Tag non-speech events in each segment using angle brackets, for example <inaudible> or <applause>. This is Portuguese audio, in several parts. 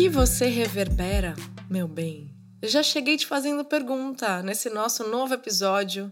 que você reverbera, meu bem? Já cheguei te fazendo pergunta nesse nosso novo episódio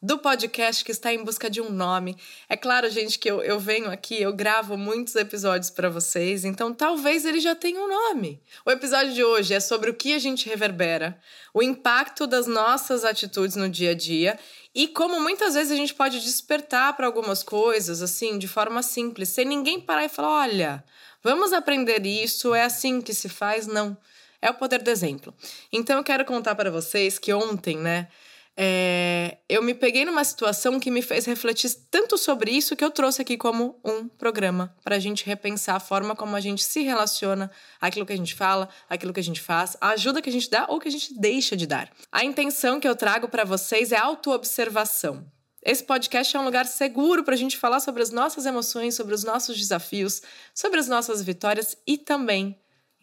do podcast que está em busca de um nome. É claro, gente, que eu, eu venho aqui, eu gravo muitos episódios para vocês, então talvez ele já tenha um nome. O episódio de hoje é sobre o que a gente reverbera, o impacto das nossas atitudes no dia a dia e como muitas vezes a gente pode despertar para algumas coisas, assim, de forma simples, sem ninguém parar e falar: olha, vamos aprender isso, é assim que se faz. Não. É o poder do exemplo. Então eu quero contar para vocês que ontem, né? é, eu me peguei numa situação que me fez refletir tanto sobre isso que eu trouxe aqui como um programa para a gente repensar a forma como a gente se relaciona, aquilo que a gente fala, aquilo que a gente faz, a ajuda que a gente dá ou que a gente deixa de dar. A intenção que eu trago para vocês é autoobservação. Esse podcast é um lugar seguro para a gente falar sobre as nossas emoções, sobre os nossos desafios, sobre as nossas vitórias e também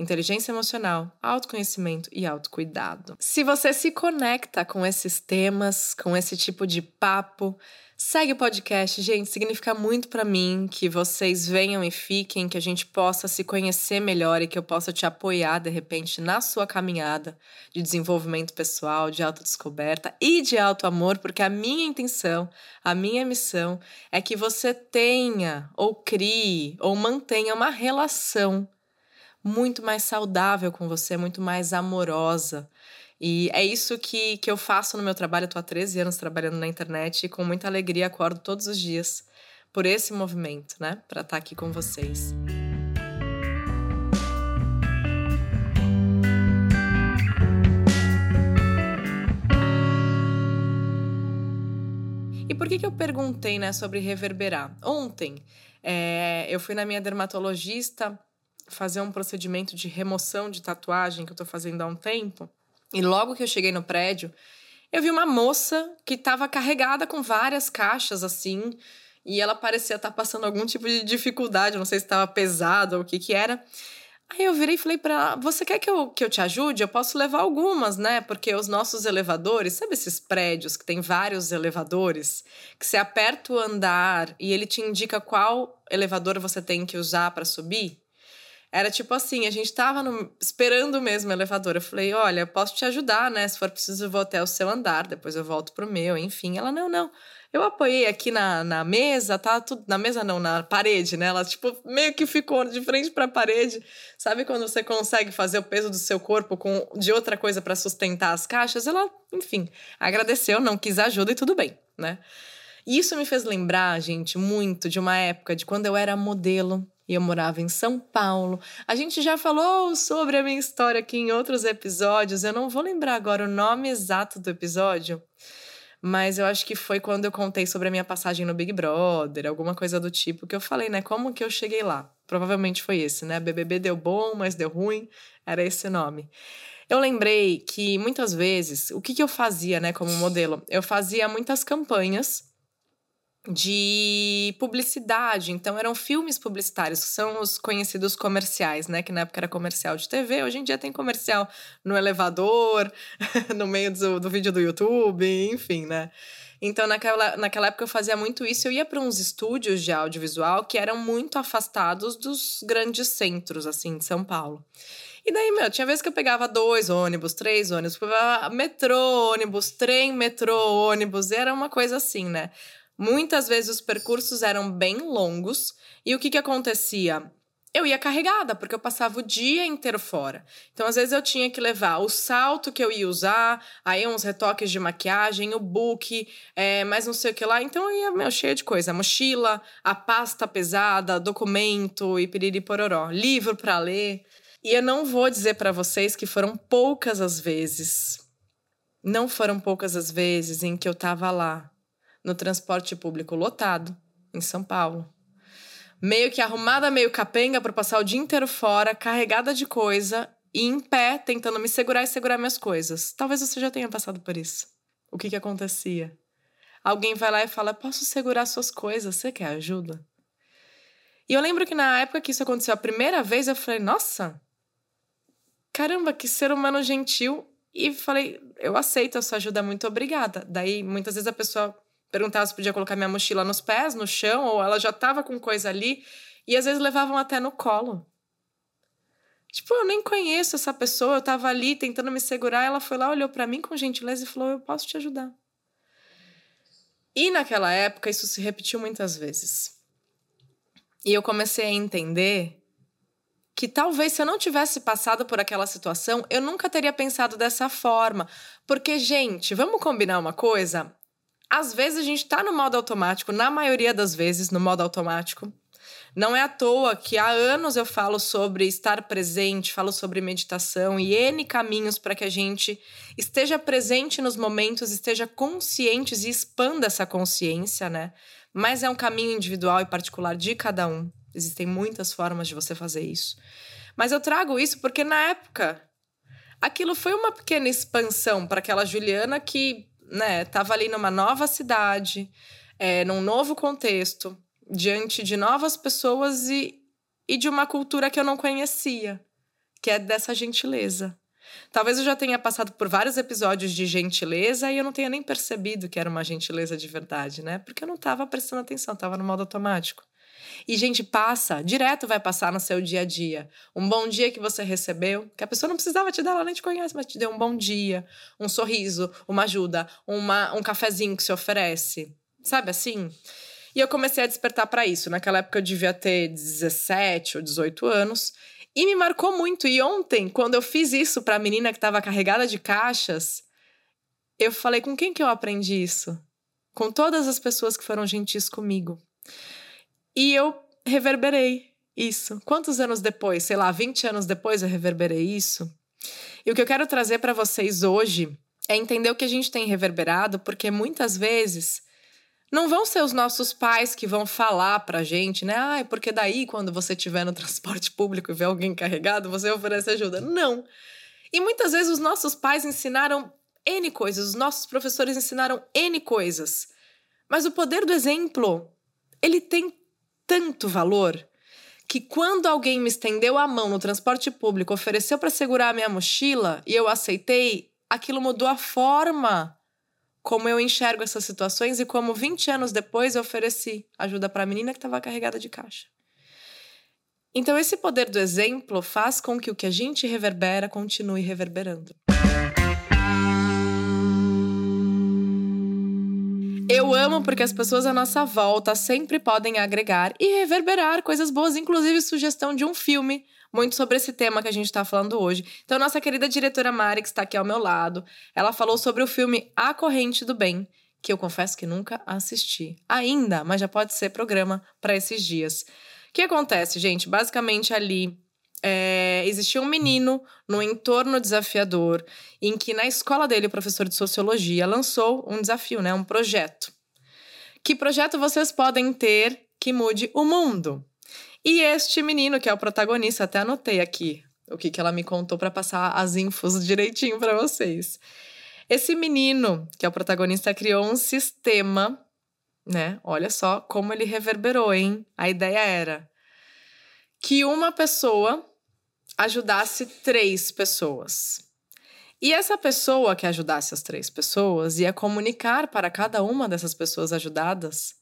inteligência emocional, autoconhecimento e autocuidado. Se você se conecta com esses temas, com esse tipo de papo, segue o podcast, gente. Significa muito para mim que vocês venham e fiquem, que a gente possa se conhecer melhor e que eu possa te apoiar de repente na sua caminhada de desenvolvimento pessoal, de autodescoberta e de autoamor, porque a minha intenção, a minha missão é que você tenha ou crie ou mantenha uma relação muito mais saudável com você, muito mais amorosa. E é isso que, que eu faço no meu trabalho. Eu há 13 anos trabalhando na internet e com muita alegria acordo todos os dias por esse movimento, né? Para estar tá aqui com vocês. E por que, que eu perguntei né, sobre reverberar? Ontem é, eu fui na minha dermatologista fazer um procedimento de remoção de tatuagem que eu tô fazendo há um tempo. E logo que eu cheguei no prédio, eu vi uma moça que estava carregada com várias caixas assim, e ela parecia estar tá passando algum tipo de dificuldade, não sei se estava pesado ou o que que era. Aí eu virei e falei para ela: Você quer que eu, que eu te ajude? Eu posso levar algumas, né? Porque os nossos elevadores, sabe esses prédios que tem vários elevadores? Que você aperta o andar e ele te indica qual elevador você tem que usar para subir? Era tipo assim, a gente tava no, esperando mesmo o elevador. Eu falei, olha, posso te ajudar, né? Se for preciso, eu vou até o seu andar, depois eu volto pro meu, enfim. Ela, não, não. Eu apoiei aqui na, na mesa, tá tudo. Na mesa não, na parede, né? Ela, tipo, meio que ficou de frente pra parede. Sabe quando você consegue fazer o peso do seu corpo com de outra coisa para sustentar as caixas? Ela, enfim, agradeceu, não quis ajuda e tudo bem, né? E isso me fez lembrar, gente, muito de uma época de quando eu era modelo e eu morava em São Paulo. A gente já falou sobre a minha história aqui em outros episódios. Eu não vou lembrar agora o nome exato do episódio, mas eu acho que foi quando eu contei sobre a minha passagem no Big Brother, alguma coisa do tipo que eu falei, né? Como que eu cheguei lá? Provavelmente foi esse, né? BBB deu bom, mas deu ruim. Era esse nome. Eu lembrei que muitas vezes, o que, que eu fazia, né, como modelo? Eu fazia muitas campanhas de publicidade. Então, eram filmes publicitários, que são os conhecidos comerciais, né? Que na época era comercial de TV, hoje em dia tem comercial no elevador, <laughs> no meio do, do vídeo do YouTube, enfim, né? Então, naquela, naquela época eu fazia muito isso. Eu ia para uns estúdios de audiovisual que eram muito afastados dos grandes centros, assim, de São Paulo. E daí, meu, tinha vezes que eu pegava dois ônibus, três ônibus, metrô, ônibus, trem, metrô, ônibus, era uma coisa assim, né? Muitas vezes os percursos eram bem longos e o que, que acontecia? Eu ia carregada, porque eu passava o dia inteiro fora. Então, às vezes, eu tinha que levar o salto que eu ia usar, aí uns retoques de maquiagem, o book, é, mais não sei o que lá. Então, eu ia meu, cheia de coisa. Mochila, a pasta pesada, documento e piriri pororó. Livro para ler. E eu não vou dizer para vocês que foram poucas as vezes. Não foram poucas as vezes em que eu tava lá no transporte público lotado, em São Paulo. Meio que arrumada, meio capenga para passar o dia inteiro fora, carregada de coisa e em pé, tentando me segurar e segurar minhas coisas. Talvez você já tenha passado por isso. O que que acontecia? Alguém vai lá e fala: Posso segurar suas coisas? Você quer ajuda? E eu lembro que na época que isso aconteceu a primeira vez, eu falei: Nossa, caramba, que ser humano gentil. E falei: Eu aceito a sua ajuda, muito obrigada. Daí, muitas vezes a pessoa perguntava se podia colocar minha mochila nos pés, no chão, ou ela já estava com coisa ali, e às vezes levavam até no colo. Tipo, eu nem conheço essa pessoa, eu tava ali tentando me segurar, ela foi lá, olhou para mim com gentileza e falou: "Eu posso te ajudar". E naquela época isso se repetiu muitas vezes. E eu comecei a entender que talvez se eu não tivesse passado por aquela situação, eu nunca teria pensado dessa forma. Porque, gente, vamos combinar uma coisa? Às vezes a gente tá no modo automático, na maioria das vezes, no modo automático. Não é à toa que há anos eu falo sobre estar presente, falo sobre meditação e N caminhos para que a gente esteja presente nos momentos, esteja conscientes e expanda essa consciência, né? Mas é um caminho individual e particular de cada um. Existem muitas formas de você fazer isso. Mas eu trago isso porque na época aquilo foi uma pequena expansão para aquela Juliana que, né, estava ali numa nova cidade, é, num novo contexto, diante de novas pessoas e, e de uma cultura que eu não conhecia, que é dessa gentileza. Talvez eu já tenha passado por vários episódios de gentileza e eu não tenha nem percebido que era uma gentileza de verdade, né? Porque eu não estava prestando atenção, estava no modo automático. E, gente, passa, direto vai passar no seu dia a dia. Um bom dia que você recebeu, que a pessoa não precisava te dar, ela nem te conhece, mas te deu um bom dia, um sorriso, uma ajuda, uma, um cafezinho que se oferece. Sabe assim? E eu comecei a despertar para isso. Naquela época eu devia ter 17 ou 18 anos. E me marcou muito. E ontem, quando eu fiz isso para a menina que estava carregada de caixas, eu falei: com quem que eu aprendi isso? Com todas as pessoas que foram gentis comigo. E eu reverberei isso. Quantos anos depois? Sei lá, 20 anos depois eu reverberei isso. E o que eu quero trazer para vocês hoje é entender o que a gente tem reverberado, porque muitas vezes não vão ser os nossos pais que vão falar pra gente, né? Ah, porque daí quando você estiver no <laughs> transporte público e ver alguém carregado, você oferece ajuda. Não. E muitas vezes os nossos pais ensinaram N coisas, os nossos professores ensinaram N coisas. Mas o poder do exemplo, ele tem tanto valor que quando alguém me estendeu a mão no transporte público, ofereceu para segurar a minha mochila e eu aceitei, aquilo mudou a forma como eu enxergo essas situações e como 20 anos depois eu ofereci ajuda para a menina que estava carregada de caixa. Então, esse poder do exemplo faz com que o que a gente reverbera continue reverberando. Eu amo porque as pessoas à nossa volta sempre podem agregar e reverberar coisas boas, inclusive sugestão de um filme muito sobre esse tema que a gente está falando hoje. Então, nossa querida diretora Mari, que está aqui ao meu lado, ela falou sobre o filme A Corrente do Bem, que eu confesso que nunca assisti ainda, mas já pode ser programa para esses dias. O que acontece, gente? Basicamente ali é, existia um menino no entorno desafiador, em que na escola dele, o professor de sociologia lançou um desafio, né, um projeto. Que projeto vocês podem ter que mude o mundo? E este menino, que é o protagonista, até anotei aqui o que, que ela me contou para passar as infos direitinho para vocês. Esse menino, que é o protagonista, criou um sistema, né? Olha só como ele reverberou, hein? A ideia era que uma pessoa ajudasse três pessoas. E essa pessoa que ajudasse as três pessoas ia comunicar para cada uma dessas pessoas ajudadas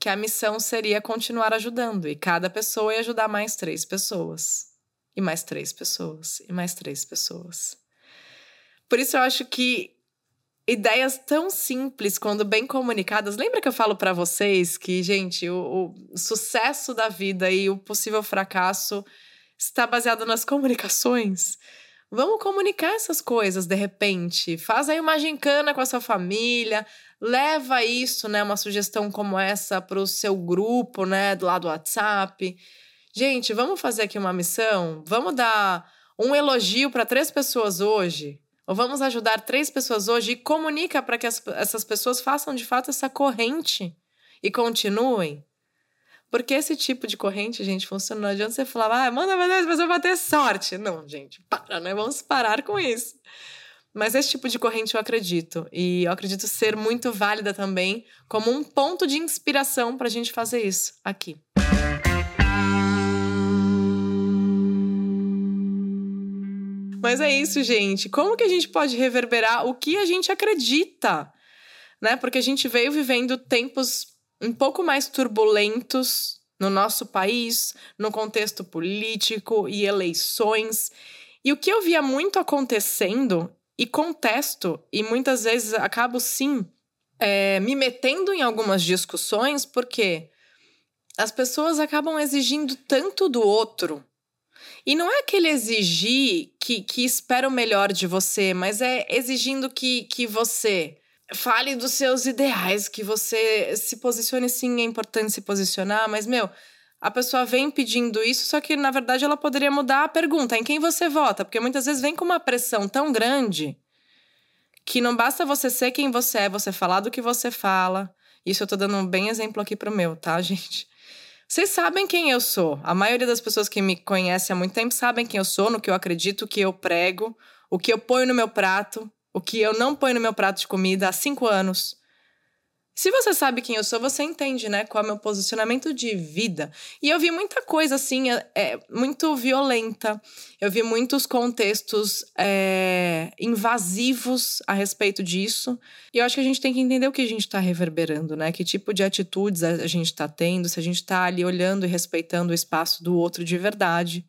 que a missão seria continuar ajudando e cada pessoa ia ajudar mais três pessoas. E mais três pessoas, e mais três pessoas. Por isso eu acho que ideias tão simples, quando bem comunicadas. Lembra que eu falo para vocês que, gente, o, o, sucesso da vida e o possível fracasso está baseado nas comunicações? Vamos comunicar essas coisas de repente. Faz aí uma gincana com a sua família, leva isso, né, uma sugestão como essa para o seu grupo, né, do lado do WhatsApp. Gente, vamos fazer aqui uma missão? Vamos dar um elogio para três pessoas hoje? Ou vamos ajudar três pessoas hoje e comunica para que as, essas pessoas façam de fato essa corrente e continuem? Porque esse tipo de corrente, gente, funciona. Não adianta você falar, ah, manda mais 10 pessoas vai ter sorte. Não, gente, para, né? Vamos parar com isso. Mas esse tipo de corrente eu acredito. E eu acredito ser muito válida também como um ponto de inspiração para a gente fazer isso aqui. Mas é isso, gente. Como que a gente pode reverberar o que a gente acredita? Né? Porque a gente veio vivendo tempos um pouco mais turbulentos no nosso país, no contexto político e eleições. E o que eu via muito acontecendo, e contesto, e muitas vezes acabo sim é, me metendo em algumas discussões, porque as pessoas acabam exigindo tanto do outro. E não é aquele exigir que, que espera o melhor de você, mas é exigindo que, que você fale dos seus ideais, que você se posicione sim, é importante se posicionar, mas, meu, a pessoa vem pedindo isso, só que na verdade ela poderia mudar a pergunta: em quem você vota? Porque muitas vezes vem com uma pressão tão grande que não basta você ser quem você é, você falar do que você fala. Isso eu tô dando um bem exemplo aqui pro meu, tá, <laughs> gente? Vocês sabem quem eu sou. A maioria das pessoas que me conhecem há muito tempo sabem quem eu sou, no que eu acredito, o que eu prego, o que eu ponho no meu prato, o que eu não ponho no meu prato de comida há cinco anos. Se você sabe quem eu sou, você entende, né? Qual é o meu posicionamento de vida. E eu vi muita coisa, assim, é, é muito violenta. Eu vi muitos contextos é, invasivos a respeito disso. E eu acho que a gente tem que entender o que a gente está reverberando, né? Que tipo de atitudes a gente está tendo, se a gente está ali olhando e respeitando o espaço do outro de verdade.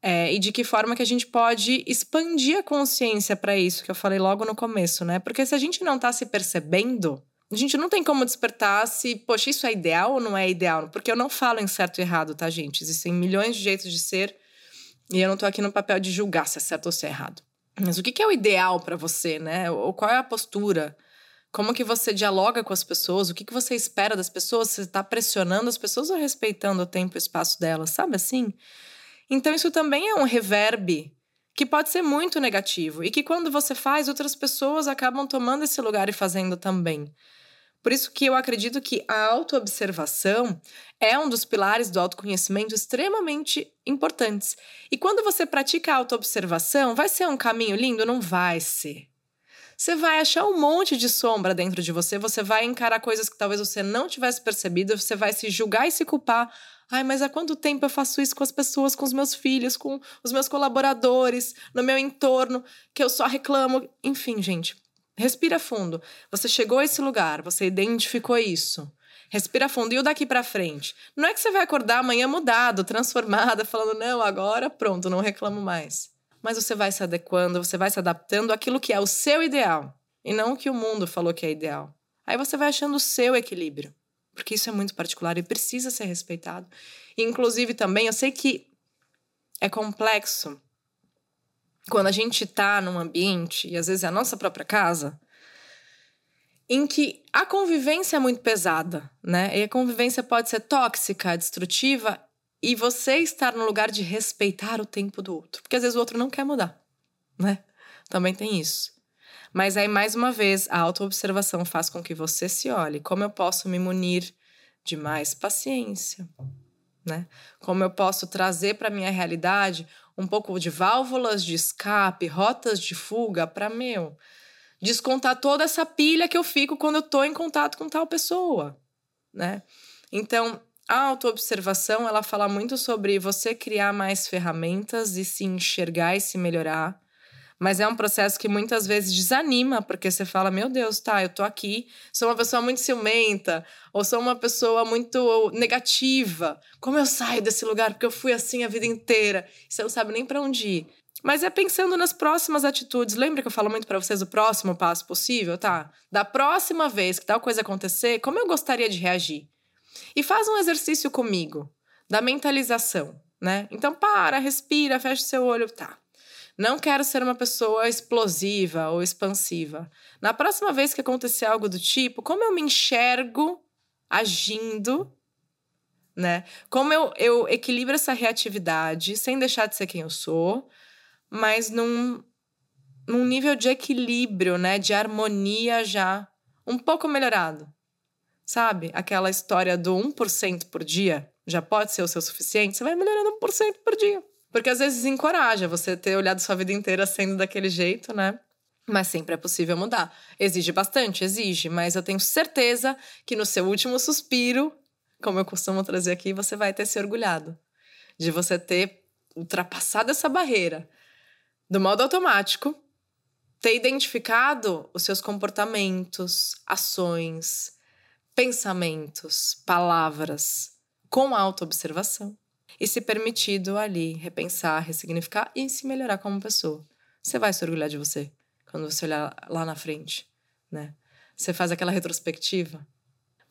É, e de que forma que a gente pode expandir a consciência para isso, que eu falei logo no começo, né? Porque se a gente não está se percebendo a gente não tem como despertar se, poxa, isso é ideal ou não é ideal. Porque eu não falo em certo e errado, tá, gente? Existem milhões de jeitos de ser e eu não tô aqui no papel de julgar se é certo ou se é errado. Mas o que é o ideal para você, né? Ou qual é a postura? Como que você dialoga com as pessoas? O que, que você espera das pessoas? Você está pressionando as pessoas ou respeitando o tempo e o espaço delas? Sabe assim? Então, isso também é um reverb que pode ser muito negativo e que quando você faz, outras pessoas acabam tomando esse lugar e fazendo também. Por isso que eu acredito que a autoobservação é um dos pilares do autoconhecimento extremamente importantes. E quando você pratica a autoobservação, vai ser um caminho lindo? Não vai ser. Você vai achar um monte de sombra dentro de você, você vai encarar coisas que talvez você não tivesse percebido, você vai se julgar e se culpar. Ai, mas há quanto tempo eu faço isso com as pessoas, com os meus filhos, com os meus colaboradores, no meu entorno, que eu só reclamo. Enfim, gente, Respira fundo. Você chegou a esse lugar, você identificou isso. Respira fundo. E o daqui para frente? Não é que você vai acordar amanhã mudado, transformada, <laughs> falando, não, agora pronto, não reclamo mais. Mas você vai se adequando, você vai se adaptando àquilo que é o seu ideal e não o que o mundo falou que é ideal. Aí você vai achando o seu equilíbrio, porque isso é muito particular e precisa ser respeitado. E, inclusive, também, eu sei que é complexo quando a gente está num ambiente, e às vezes é a nossa própria casa, em que a convivência é muito pesada, né? E a convivência pode ser tóxica, destrutiva, e você estar no lugar de respeitar o tempo do outro. Porque às vezes o outro não quer mudar, né? Também tem isso. Mas aí, mais uma vez, a autoobservação faz com que você se olhe. Como eu posso me munir de mais paciência, né? Como eu posso trazer para minha realidade um pouco de válvulas de escape, rotas de fuga para meu descontar toda essa pilha que eu fico quando eu tô em contato com tal pessoa, né? Então, a autoobservação, ela fala muito sobre você criar mais ferramentas e se enxergar e se melhorar mas é um processo que muitas vezes desanima, porque você fala: meu Deus, tá, eu tô aqui, sou uma pessoa muito ciumenta, ou sou uma pessoa muito negativa. Como eu saio desse lugar? Porque eu fui assim a vida inteira. Você não sabe nem para onde ir. Mas é pensando nas próximas atitudes. Lembra que eu falo muito para vocês o próximo passo possível, tá? Da próxima vez que tal coisa acontecer, como eu gostaria de reagir? E faz um exercício comigo da mentalização, né? Então para, respira, fecha o seu olho, tá? Não quero ser uma pessoa explosiva ou expansiva. Na próxima vez que acontecer algo do tipo, como eu me enxergo agindo, né? Como eu, eu equilibro essa reatividade sem deixar de ser quem eu sou, mas num, num nível de equilíbrio, né? De harmonia já um pouco melhorado. Sabe? Aquela história do 1% por dia já pode ser o seu suficiente? Você vai melhorando 1% por dia. Porque às vezes encoraja você ter olhado sua vida inteira sendo daquele jeito, né? Mas sempre é possível mudar. Exige bastante, exige, mas eu tenho certeza que no seu último suspiro, como eu costumo trazer aqui, você vai ter se orgulhado de você ter ultrapassado essa barreira do modo automático, ter identificado os seus comportamentos, ações, pensamentos, palavras com autoobservação e se permitido ali repensar, ressignificar e se melhorar como pessoa. Você vai se orgulhar de você quando você olhar lá na frente, né? Você faz aquela retrospectiva.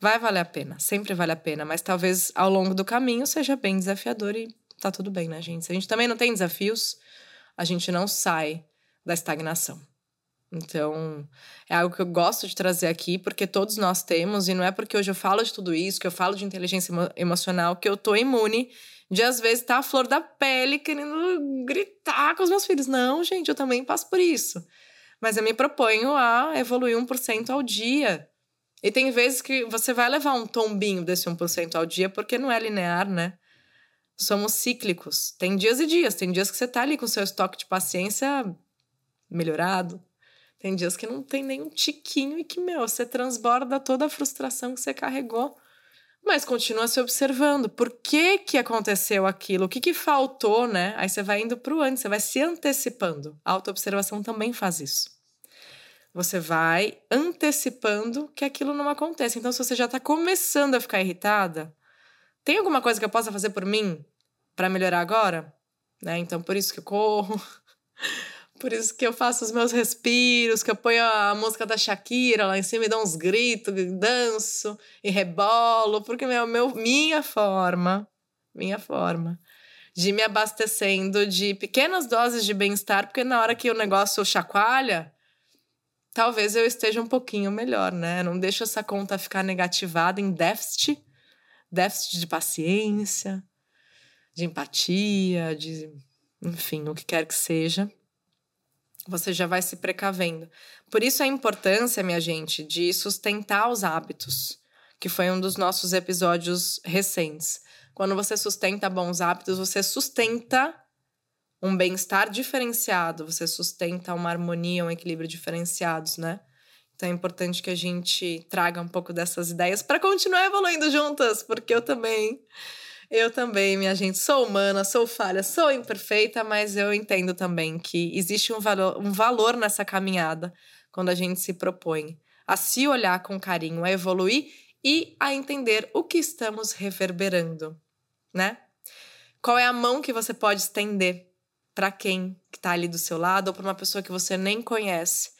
Vai valer a pena, sempre vale a pena, mas talvez ao longo do caminho seja bem desafiador e tá tudo bem, né, gente? Se a gente também não tem desafios, a gente não sai da estagnação. Então, é algo que eu gosto de trazer aqui, porque todos nós temos, e não é porque hoje eu falo de tudo isso, que eu falo de inteligência emo emocional, que eu tô imune de às vezes estar tá a flor da pele querendo gritar com os meus filhos. Não, gente, eu também passo por isso. Mas eu me proponho a evoluir 1% ao dia. E tem vezes que você vai levar um tombinho desse 1% ao dia, porque não é linear, né? Somos cíclicos. Tem dias e dias. Tem dias que você tá ali com seu estoque de paciência melhorado. Tem dias que não tem nem um tiquinho e que, meu, você transborda toda a frustração que você carregou mas continua se observando. Por que que aconteceu aquilo? O que que faltou, né? Aí você vai indo para o antes, você vai se antecipando. A autoobservação também faz isso. Você vai antecipando que aquilo não aconteça. Então, se você já está começando a ficar irritada, tem alguma coisa que eu possa fazer por mim para melhorar agora? Né? Então, por isso que eu corro. <laughs> Por isso que eu faço os meus respiros, que eu ponho a música da Shakira lá em cima e dou uns gritos, danço e rebolo, porque meu, meu, minha forma, minha forma de me abastecendo de pequenas doses de bem-estar, porque na hora que o negócio chacoalha, talvez eu esteja um pouquinho melhor, né? Não deixo essa conta ficar negativada em déficit, déficit de paciência, de empatia, de enfim, o que quer que seja você já vai se precavendo. Por isso a importância, minha gente, de sustentar os hábitos, que foi um dos nossos episódios recentes. Quando você sustenta bons hábitos, você sustenta um bem-estar diferenciado, você sustenta uma harmonia, um equilíbrio diferenciados, né? Então é importante que a gente traga um pouco dessas ideias para continuar evoluindo juntas, porque eu também eu também, minha gente, sou humana, sou falha, sou imperfeita, mas eu entendo também que existe um valor, um valor nessa caminhada quando a gente se propõe a se olhar com carinho, a evoluir e a entender o que estamos reverberando, né? Qual é a mão que você pode estender para quem que tá ali do seu lado ou para uma pessoa que você nem conhece?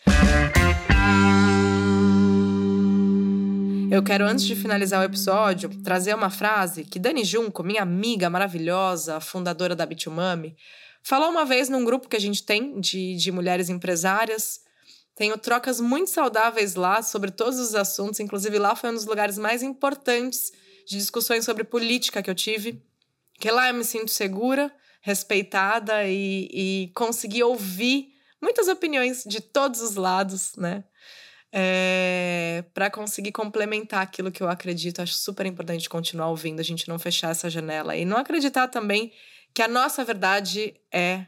Eu quero, antes de finalizar o episódio, trazer uma frase que Dani Junco, minha amiga maravilhosa, fundadora da Bitumami, falou uma vez num grupo que a gente tem de, de mulheres empresárias. Tenho trocas muito saudáveis lá sobre todos os assuntos, inclusive lá foi um dos lugares mais importantes de discussões sobre política que eu tive. Que lá eu me sinto segura, respeitada e, e consegui ouvir muitas opiniões de todos os lados, né? É, para conseguir complementar aquilo que eu acredito. Acho super importante continuar ouvindo, a gente não fechar essa janela e não acreditar também que a nossa verdade é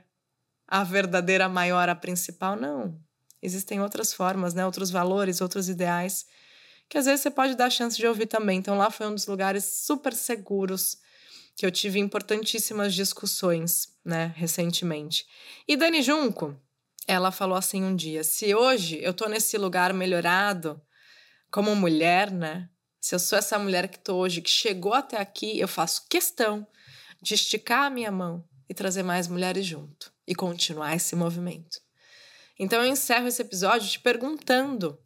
a verdadeira maior, a principal. Não. Existem outras formas, né? outros valores, outros ideais que às vezes você pode dar a chance de ouvir também. Então lá foi um dos lugares super seguros que eu tive importantíssimas discussões, né, recentemente. E Dani Junco, ela falou assim um dia: se hoje eu tô nesse lugar melhorado, como mulher, né? Se eu sou essa mulher que tô hoje, que chegou até aqui, eu faço questão de esticar a minha mão e trazer mais mulheres junto e continuar esse movimento. Então eu encerro esse episódio te perguntando: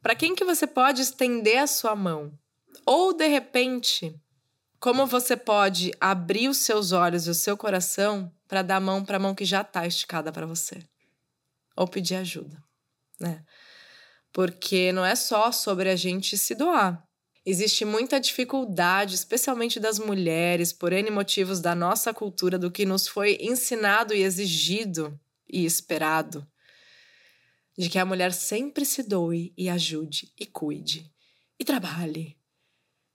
para quem que você pode estender a sua mão? Ou de repente, como você pode abrir os seus olhos e o seu coração para dar a mão para a mão que já está esticada para você? Ou pedir ajuda, né? Porque não é só sobre a gente se doar. Existe muita dificuldade, especialmente das mulheres, por N motivos da nossa cultura, do que nos foi ensinado e exigido e esperado. De que a mulher sempre se doe e ajude e cuide, e trabalhe,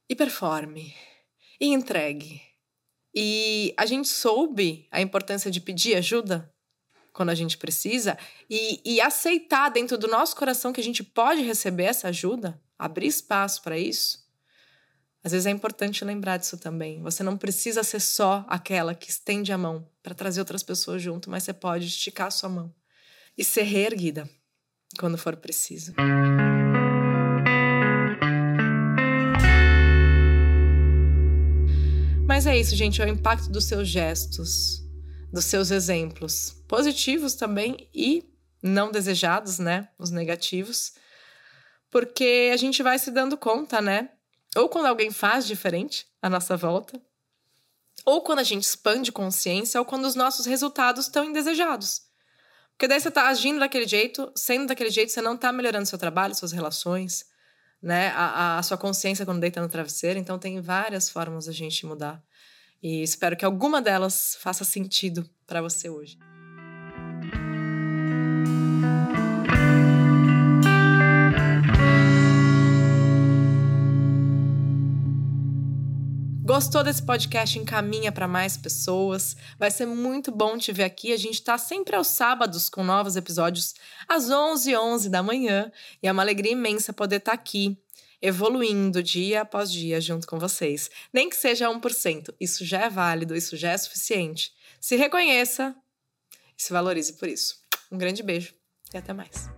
e performe, e entregue. E a gente soube a importância de pedir ajuda quando a gente precisa e, e aceitar dentro do nosso coração que a gente pode receber essa ajuda, abrir espaço para isso. Às vezes é importante lembrar disso também. Você não precisa ser só aquela que estende a mão para trazer outras pessoas junto, mas você pode esticar a sua mão e ser reerguida quando for preciso. Mas é isso, gente, é o impacto dos seus gestos, dos seus exemplos, positivos também e não desejados, né? Os negativos. Porque a gente vai se dando conta, né? Ou quando alguém faz diferente à nossa volta, ou quando a gente expande consciência, ou quando os nossos resultados estão indesejados. Porque daí você tá agindo daquele jeito, sendo daquele jeito, você não tá melhorando seu trabalho, suas relações, né? A, a sua consciência quando deita no travesseiro. Então tem várias formas da gente mudar. E espero que alguma delas faça sentido para você hoje. Gostou desse podcast? Encaminha para mais pessoas. Vai ser muito bom te ver aqui. A gente está sempre aos sábados com novos episódios às 11h11 11 da manhã. E é uma alegria imensa poder estar tá aqui, evoluindo dia após dia junto com vocês. Nem que seja 1%. Isso já é válido, isso já é suficiente. Se reconheça e se valorize por isso. Um grande beijo e até mais.